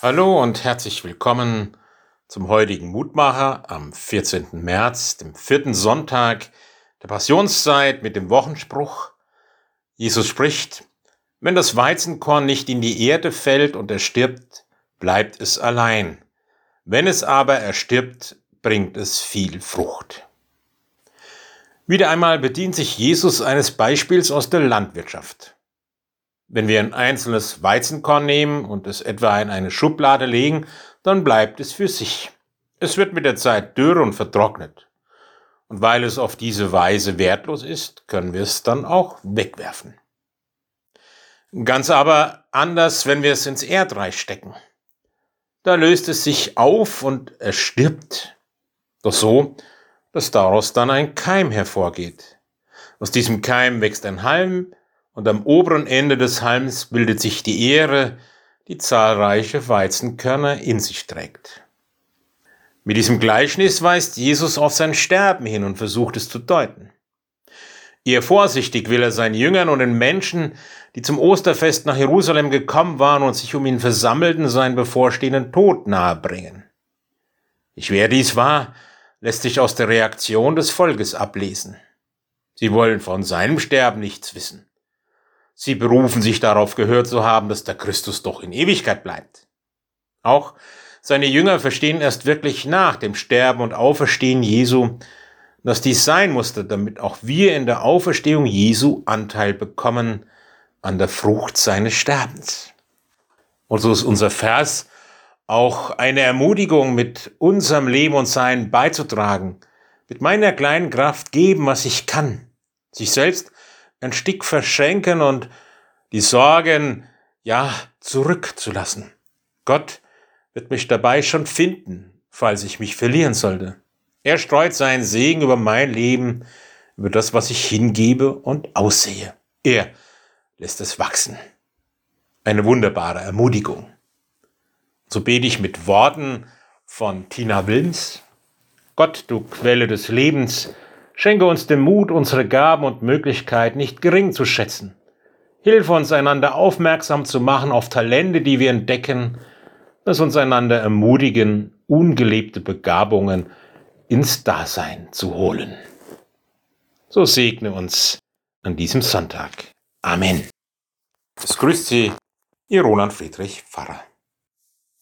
Hallo und herzlich willkommen zum heutigen Mutmacher am 14. März, dem vierten Sonntag der Passionszeit mit dem Wochenspruch. Jesus spricht, wenn das Weizenkorn nicht in die Erde fällt und erstirbt, bleibt es allein. Wenn es aber erstirbt, bringt es viel Frucht. Wieder einmal bedient sich Jesus eines Beispiels aus der Landwirtschaft. Wenn wir ein einzelnes Weizenkorn nehmen und es etwa in eine Schublade legen, dann bleibt es für sich. Es wird mit der Zeit dürr und vertrocknet. Und weil es auf diese Weise wertlos ist, können wir es dann auch wegwerfen. Ganz aber anders, wenn wir es ins Erdreich stecken. Da löst es sich auf und es stirbt. Doch so, dass daraus dann ein Keim hervorgeht. Aus diesem Keim wächst ein Halm, und am oberen Ende des Halms bildet sich die Ähre, die zahlreiche Weizenkörner in sich trägt. Mit diesem Gleichnis weist Jesus auf sein Sterben hin und versucht es zu deuten. Eher vorsichtig will er seinen Jüngern und den Menschen, die zum Osterfest nach Jerusalem gekommen waren und sich um ihn versammelten, seinen bevorstehenden Tod nahebringen. Wie schwer dies war, lässt sich aus der Reaktion des Volkes ablesen. Sie wollen von seinem Sterben nichts wissen. Sie berufen sich darauf gehört zu haben, dass der Christus doch in Ewigkeit bleibt. Auch seine Jünger verstehen erst wirklich nach dem Sterben und Auferstehen Jesu, dass dies sein musste, damit auch wir in der Auferstehung Jesu Anteil bekommen an der Frucht seines Sterbens. Und so ist unser Vers auch eine Ermutigung, mit unserem Leben und Sein beizutragen, mit meiner kleinen Kraft geben, was ich kann, sich selbst ein Stück verschenken und die Sorgen, ja, zurückzulassen. Gott wird mich dabei schon finden, falls ich mich verlieren sollte. Er streut seinen Segen über mein Leben, über das, was ich hingebe und aussehe. Er lässt es wachsen. Eine wunderbare Ermutigung. So bete ich mit Worten von Tina Wilms. Gott, du Quelle des Lebens, Schenke uns den Mut, unsere Gaben und Möglichkeiten nicht gering zu schätzen. Hilfe uns einander aufmerksam zu machen auf Talente, die wir entdecken, dass uns einander ermutigen, ungelebte Begabungen ins Dasein zu holen. So segne uns an diesem Sonntag. Amen. Es grüßt Sie, Ihr Roland Friedrich Pfarrer.